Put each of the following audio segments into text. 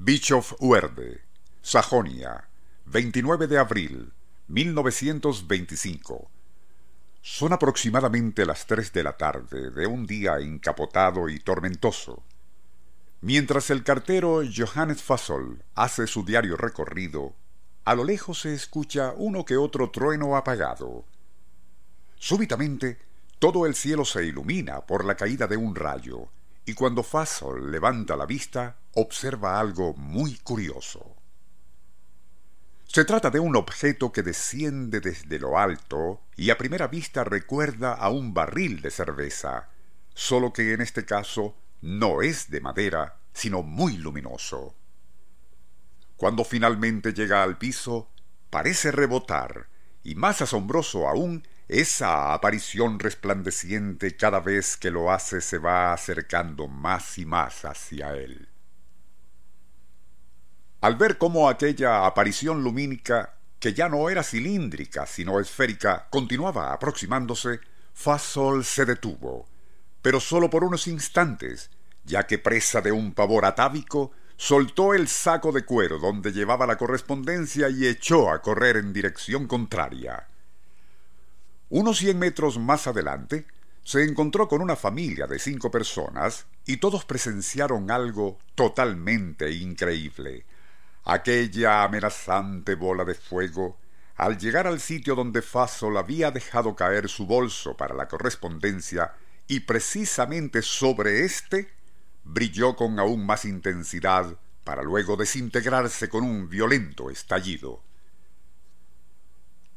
Bischof Uerde, Sajonia, 29 de abril 1925. Son aproximadamente las 3 de la tarde de un día encapotado y tormentoso. Mientras el cartero Johannes Fassol hace su diario recorrido, a lo lejos se escucha uno que otro trueno apagado. Súbitamente, todo el cielo se ilumina por la caída de un rayo, y cuando Fassol levanta la vista, observa algo muy curioso. Se trata de un objeto que desciende desde lo alto y a primera vista recuerda a un barril de cerveza, solo que en este caso no es de madera, sino muy luminoso. Cuando finalmente llega al piso, parece rebotar, y más asombroso aún esa aparición resplandeciente cada vez que lo hace se va acercando más y más hacia él. Al ver cómo aquella aparición lumínica, que ya no era cilíndrica sino esférica, continuaba aproximándose, Fasol se detuvo, pero sólo por unos instantes, ya que presa de un pavor atávico, soltó el saco de cuero donde llevaba la correspondencia y echó a correr en dirección contraria. Unos cien metros más adelante, se encontró con una familia de cinco personas y todos presenciaron algo totalmente increíble. Aquella amenazante bola de fuego, al llegar al sitio donde Fasol había dejado caer su bolso para la correspondencia y precisamente sobre éste, brilló con aún más intensidad para luego desintegrarse con un violento estallido.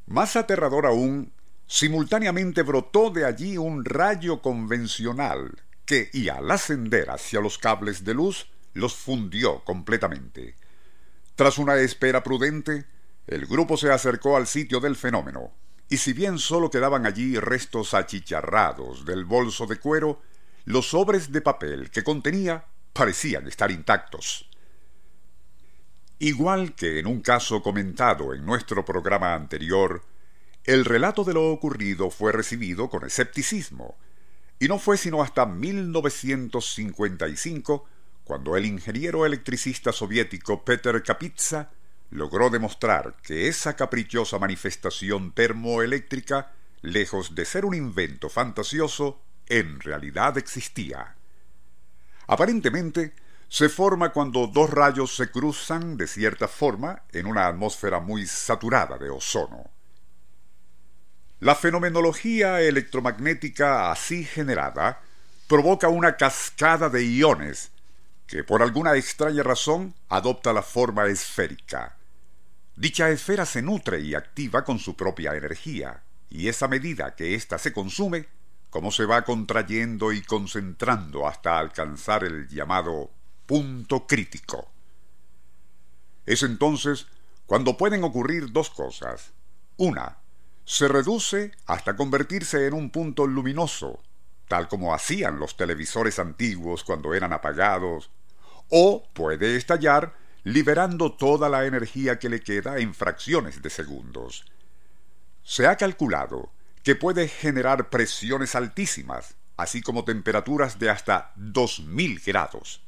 Más aterrador aún simultáneamente brotó de allí un rayo convencional que, y al ascender hacia los cables de luz, los fundió completamente. Tras una espera prudente, el grupo se acercó al sitio del fenómeno, y si bien sólo quedaban allí restos achicharrados del bolso de cuero, los sobres de papel que contenía parecían estar intactos. Igual que en un caso comentado en nuestro programa anterior, el relato de lo ocurrido fue recibido con escepticismo, y no fue sino hasta 1955 cuando el ingeniero electricista soviético Peter Kapitsa logró demostrar que esa caprichosa manifestación termoeléctrica, lejos de ser un invento fantasioso, en realidad existía. Aparentemente, se forma cuando dos rayos se cruzan de cierta forma en una atmósfera muy saturada de ozono. La fenomenología electromagnética así generada provoca una cascada de iones que por alguna extraña razón adopta la forma esférica. Dicha esfera se nutre y activa con su propia energía, y esa medida que ésta se consume, como se va contrayendo y concentrando hasta alcanzar el llamado punto crítico. Es entonces cuando pueden ocurrir dos cosas. Una, se reduce hasta convertirse en un punto luminoso, tal como hacían los televisores antiguos cuando eran apagados, o puede estallar liberando toda la energía que le queda en fracciones de segundos. Se ha calculado que puede generar presiones altísimas, así como temperaturas de hasta 2000 grados.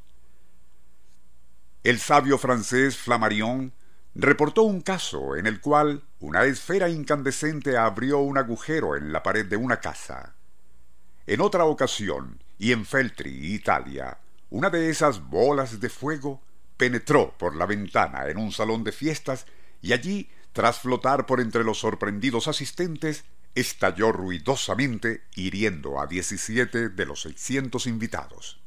El sabio francés Flammarion reportó un caso en el cual una esfera incandescente abrió un agujero en la pared de una casa. En otra ocasión, y en Feltri, Italia, una de esas bolas de fuego penetró por la ventana en un salón de fiestas y allí, tras flotar por entre los sorprendidos asistentes, estalló ruidosamente, hiriendo a diecisiete de los seiscientos invitados.